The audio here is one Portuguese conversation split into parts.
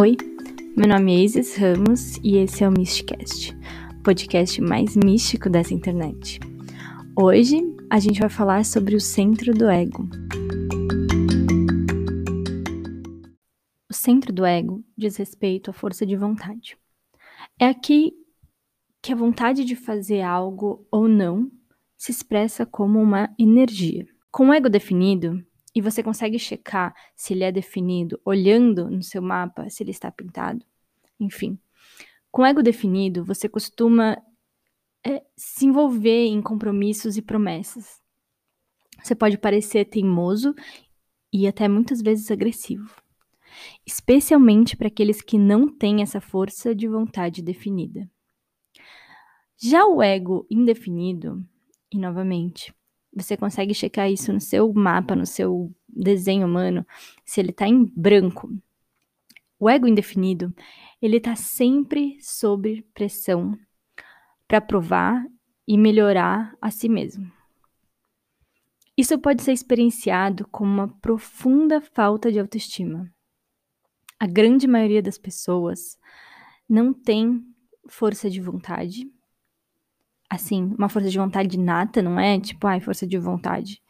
Oi, meu nome é Isis Ramos e esse é o Mysticast, o podcast mais místico dessa internet. Hoje a gente vai falar sobre o centro do ego. O centro do ego diz respeito à força de vontade. É aqui que a vontade de fazer algo ou não se expressa como uma energia. Com o ego definido, e você consegue checar se ele é definido olhando no seu mapa, se ele está pintado. Enfim, com ego definido, você costuma é, se envolver em compromissos e promessas. Você pode parecer teimoso e até muitas vezes agressivo, especialmente para aqueles que não têm essa força de vontade definida. Já o ego indefinido, e novamente, você consegue checar isso no seu mapa, no seu desenho humano, se ele está em branco. O ego indefinido, ele está sempre sob pressão para provar e melhorar a si mesmo. Isso pode ser experienciado como uma profunda falta de autoestima. A grande maioria das pessoas não tem força de vontade assim, uma força de vontade nata, não é? Tipo, ai, força de vontade.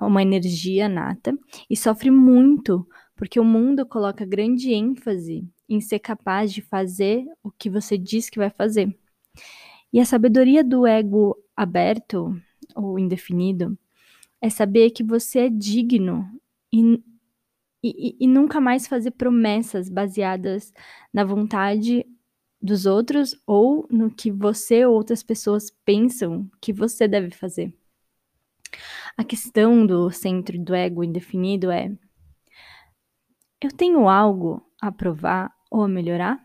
Uma energia nata e sofre muito porque o mundo coloca grande ênfase em ser capaz de fazer o que você diz que vai fazer. E a sabedoria do ego aberto ou indefinido é saber que você é digno e, e, e nunca mais fazer promessas baseadas na vontade dos outros ou no que você ou outras pessoas pensam que você deve fazer. A questão do centro do ego indefinido é: eu tenho algo a provar ou a melhorar?